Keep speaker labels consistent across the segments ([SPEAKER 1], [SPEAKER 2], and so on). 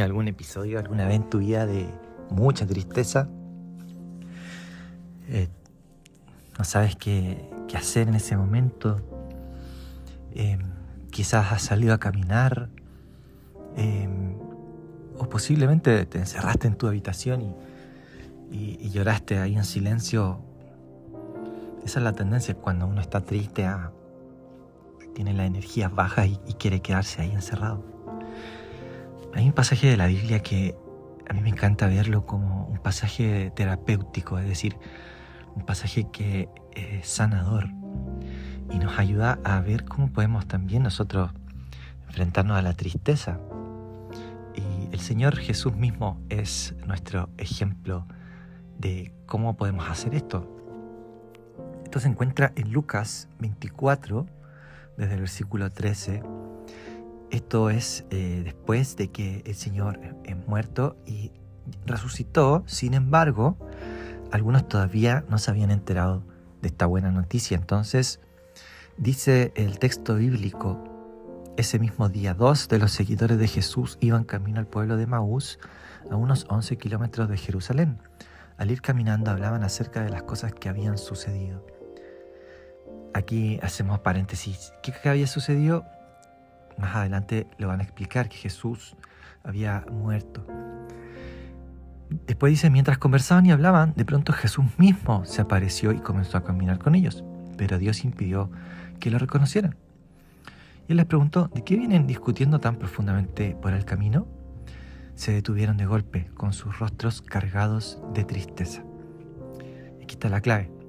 [SPEAKER 1] tenido algún episodio alguna vez en tu vida de mucha tristeza? Eh, no sabes qué, hacer en ese momento. Eh, quizás has salido a caminar eh, o posiblemente te encerraste en tu habitación y, lloraste ahí en silencio. Esa es la tendencia cuando uno está triste, a, tiene las energías bajas y quiere quedarse ahí encerrado. Hay un pasaje de la Biblia que a mí me encanta verlo como un pasaje terapéutico, es decir, un pasaje que es sanador y nos ayuda a ver cómo podemos también nosotros enfrentarnos a la tristeza. Y el Señor Jesús mismo es nuestro ejemplo de cómo podemos hacer esto. Esto se encuentra en Lucas 24, desde el versículo 13. Esto es eh, después de que el Señor es muerto y resucitó. Sin embargo, algunos todavía no se habían enterado de esta buena noticia. Entonces, dice el texto bíblico, ese mismo día dos de los seguidores de Jesús iban camino al pueblo de Maús, a unos 11 kilómetros de Jerusalén. Al ir caminando hablaban acerca de las cosas que habían sucedido. Aquí hacemos paréntesis. ¿Qué había sucedido? Más adelante lo van a explicar que Jesús había muerto. Después dice, mientras conversaban y hablaban, de pronto Jesús mismo se apareció y comenzó a caminar con ellos, pero Dios impidió que lo reconocieran. Y él les preguntó, ¿de qué vienen discutiendo tan profundamente por el camino? Se detuvieron de golpe, con sus rostros cargados de tristeza. Aquí está la clave.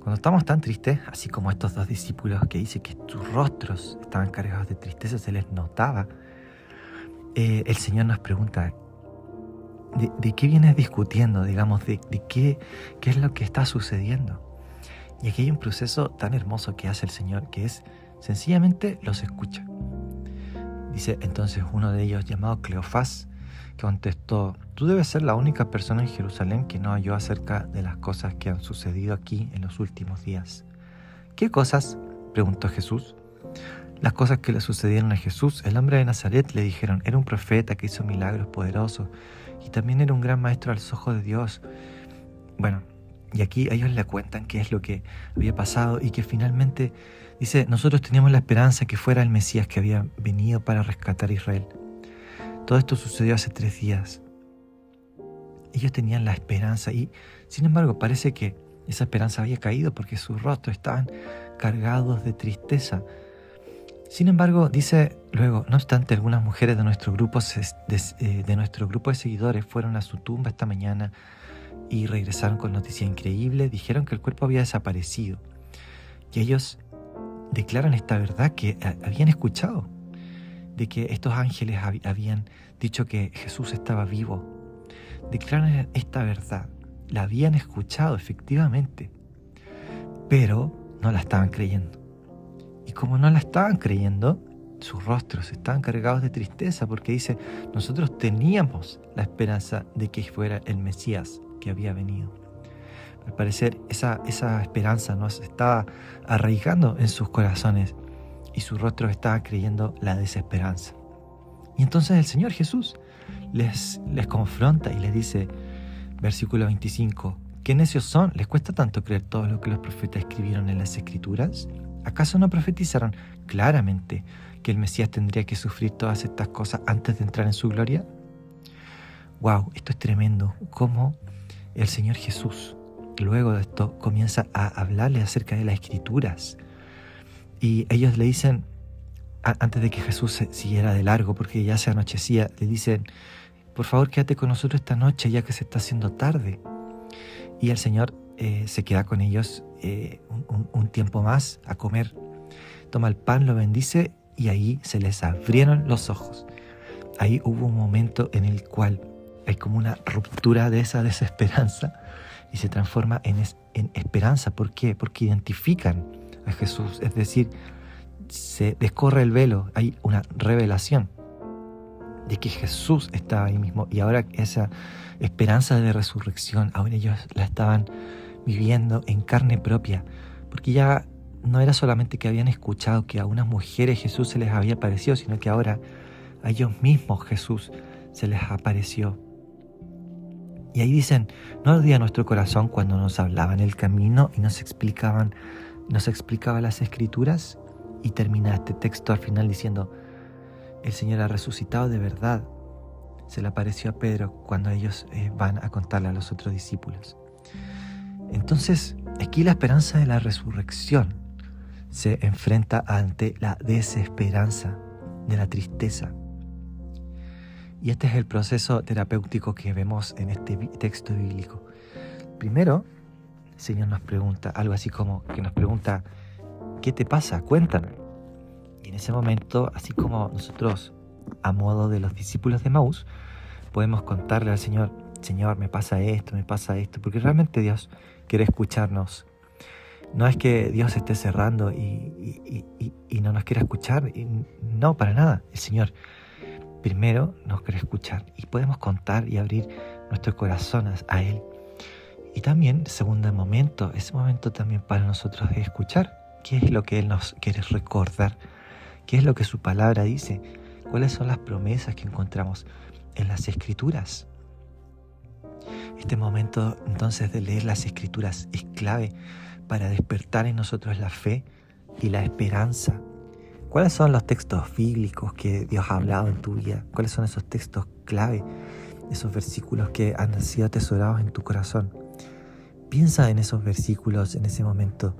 [SPEAKER 1] Cuando estamos tan tristes, así como estos dos discípulos que dice que sus rostros estaban cargados de tristeza, se les notaba, eh, el Señor nos pregunta, de, qué vienes discutiendo, digamos, de, qué, qué es lo que está sucediendo. Y aquí hay un proceso tan hermoso que hace el Señor, que es sencillamente los escucha. Dice entonces uno de ellos, llamado Cleofás, contestó, tú debes ser la única persona en Jerusalén que no oyó acerca de las cosas que han sucedido aquí en los últimos días. ¿Qué cosas? preguntó Jesús. Las cosas que le sucedieron a Jesús, el hombre de Nazaret, le dijeron, era un profeta que hizo milagros poderosos y también era un gran maestro a los ojos de Dios. Bueno, y aquí ellos le cuentan qué es lo que había pasado y que finalmente dice, nosotros teníamos la esperanza que fuera el Mesías que había venido para rescatar a Israel. Todo esto sucedió hace tres días. Ellos tenían la esperanza y, sin embargo, parece que esa esperanza había caído porque sus rostros estaban cargados de tristeza. Sin embargo, dice luego, no obstante, algunas mujeres de nuestro grupo eh, de, nuestro grupo de seguidores fueron a su tumba esta mañana y regresaron con noticia increíble. Dijeron que el cuerpo había desaparecido. Y ellos declaran esta verdad que habían escuchado, de que estos ángeles habían dicho que Jesús estaba vivo. Declaran esta verdad, la habían escuchado efectivamente, pero no la estaban creyendo. Y como no la estaban creyendo, sus rostros estaban cargados de tristeza porque dice, nosotros teníamos la esperanza de que fuera el Mesías que había venido. Al parecer esa, esa esperanza nos estaba arraigando en sus corazones y su rostro estaba creyendo la desesperanza. Y entonces el Señor Jesús les, les confronta y les dice, versículo 25, ¿qué necios son? ¿Les cuesta tanto creer todo lo que los profetas escribieron en las escrituras? ¿Acaso no profetizaron claramente que el Mesías tendría que sufrir todas estas cosas antes de entrar en su gloria? ¡Wow! Esto es tremendo. Cómo el Señor Jesús, luego de esto, comienza a hablarle acerca de las escrituras. Y ellos le dicen, antes de que Jesús siguiera de largo, porque ya se anochecía, le dicen, por favor quédate con nosotros esta noche ya que se está haciendo tarde. Y el Señor eh, se queda con ellos eh, un, tiempo más a comer. Toma el pan, lo bendice y ahí se les abrieron los ojos. Ahí hubo un momento en el cual hay como una ruptura de esa desesperanza y se transforma en, en esperanza. ¿Por qué? Porque identifican Jesús, es decir, se descorre el velo, hay una revelación de que Jesús estaba ahí mismo y ahora esa esperanza de resurrección, ahora ellos la estaban viviendo en carne propia, porque ya no era solamente que habían escuchado que a unas mujeres Jesús se les había aparecido, sino que ahora A ellos mismos Jesús se les apareció. Y ahí dicen, no ardía nuestro corazón cuando nos hablaban el camino y nos explicaban, nos explicaba las escrituras. Y termina este texto al final diciendo, el Señor ha resucitado de verdad. Se le apareció a Pedro cuando ellos eh, van a contarle a los otros discípulos. Entonces, aquí la esperanza de la resurrección se enfrenta ante la desesperanza de la tristeza. Y este es el proceso terapéutico que vemos en este texto bíblico. Primero, Señor nos pregunta algo así como que nos pregunta, ¿qué te pasa? Cuéntame. Y en ese momento, así como nosotros, a modo de los discípulos de Maús, podemos contarle al Señor, Señor, me pasa esto, me pasa esto, porque realmente Dios quiere escucharnos. No es que Dios esté cerrando y, no nos quiera escuchar, no, para nada. El Señor primero nos quiere escuchar y podemos contar y abrir nuestros corazones a Él. Y también, segundo momento, ese momento también para nosotros es escuchar qué es lo que Él nos quiere recordar, qué es lo que su palabra dice, cuáles son las promesas que encontramos en las escrituras. Este momento entonces de leer las escrituras es clave para despertar en nosotros la fe y la esperanza. ¿Cuáles son los textos bíblicos que Dios ha hablado en tu vida? ¿Cuáles son esos textos clave? Esos versículos que han sido atesorados en tu corazón. Piensa en esos versículos en ese momento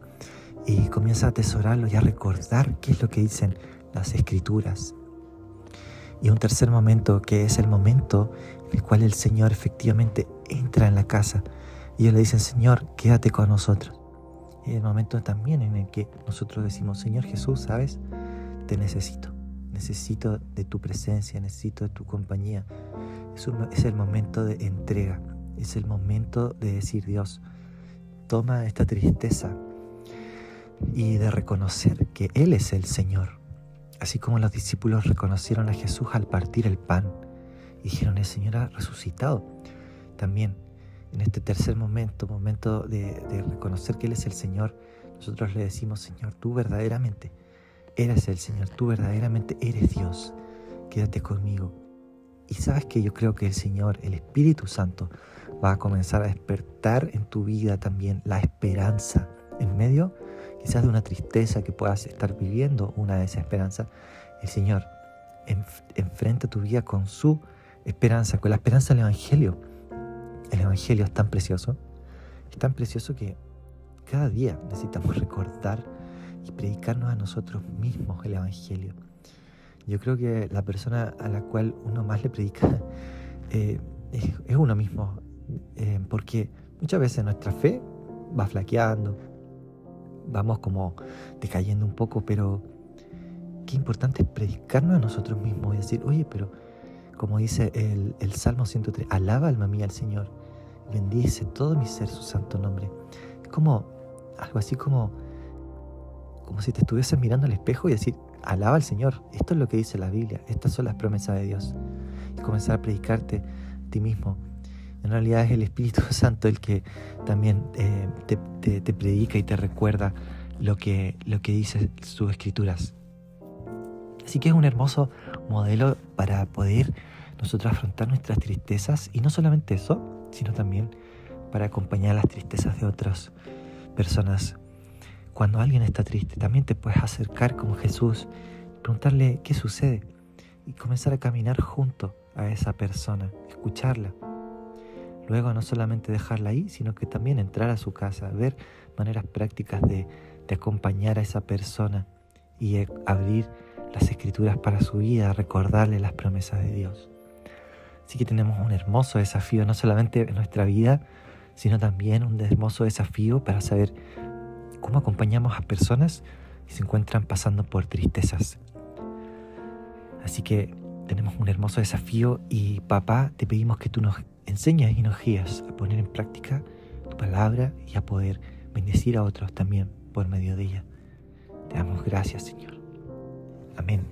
[SPEAKER 1] y comienza a atesorarlos y a recordar qué es lo que dicen las escrituras. Y un tercer momento que es el momento en el cual el Señor efectivamente entra en la casa y ellos le dicen, Señor, quédate con nosotros. Y el momento también en el que nosotros decimos, Señor Jesús, ¿sabes? Te necesito. Necesito de tu presencia, necesito de tu compañía. Es, es el momento de entrega. Es el momento de decir, Dios, toma esta tristeza y de reconocer que Él es el Señor. Así como los discípulos reconocieron a Jesús al partir el pan y dijeron, el Señor ha resucitado también en este tercer momento, momento de, reconocer que Él es el Señor, nosotros le decimos, Señor, tú verdaderamente eres el Señor, tú verdaderamente eres Dios, quédate conmigo. Y sabes que yo creo que el Señor, el Espíritu Santo, va a comenzar a despertar en tu vida también la esperanza en medio quizás de una tristeza que puedas estar viviendo, una desesperanza. El Señor enfrenta tu vida con su esperanza, con la esperanza del Evangelio el Evangelio es tan precioso, es tan precioso que cada día necesitamos recordar y predicarnos a nosotros mismos el Evangelio. Yo creo que la persona a la cual uno más le predica eh, es, uno mismo, eh, porque muchas veces nuestra fe va flaqueando, vamos como decayendo un poco, pero qué importante es predicarnos a nosotros mismos y decir, oye, pero como dice el, el Salmo 103, alaba alma mía al Señor bendice todo mi ser su santo nombre. Es como algo así como, como si te estuvieses mirando al espejo y decir, alaba al Señor, esto es lo que dice la Biblia, estas son las promesas de Dios. Y comenzar a predicarte a ti mismo. En realidad es el Espíritu Santo el que también eh, te, te, predica y te recuerda lo que, lo que dice sus escrituras. Así que es un hermoso modelo para poder nosotros afrontar nuestras tristezas y no solamente eso, sino también para acompañar las tristezas de otras personas. Cuando alguien está triste, también te puedes acercar como Jesús, preguntarle qué sucede y comenzar a caminar junto a esa persona, escucharla. Luego no solamente dejarla ahí, sino que también entrar a su casa, ver maneras prácticas de, de acompañar a esa persona y abrir las escrituras para su vida, recordarle las promesas de Dios. Así que tenemos un hermoso desafío, no solamente en nuestra vida, sino también un hermoso desafío para saber cómo acompañamos a personas que se encuentran pasando por tristezas. Así que tenemos un hermoso desafío y papá, te pedimos que tú nos enseñes y nos guíes a poner en práctica tu palabra y a poder bendecir a otros también por medio de ella. Te damos gracias, Señor. Amén.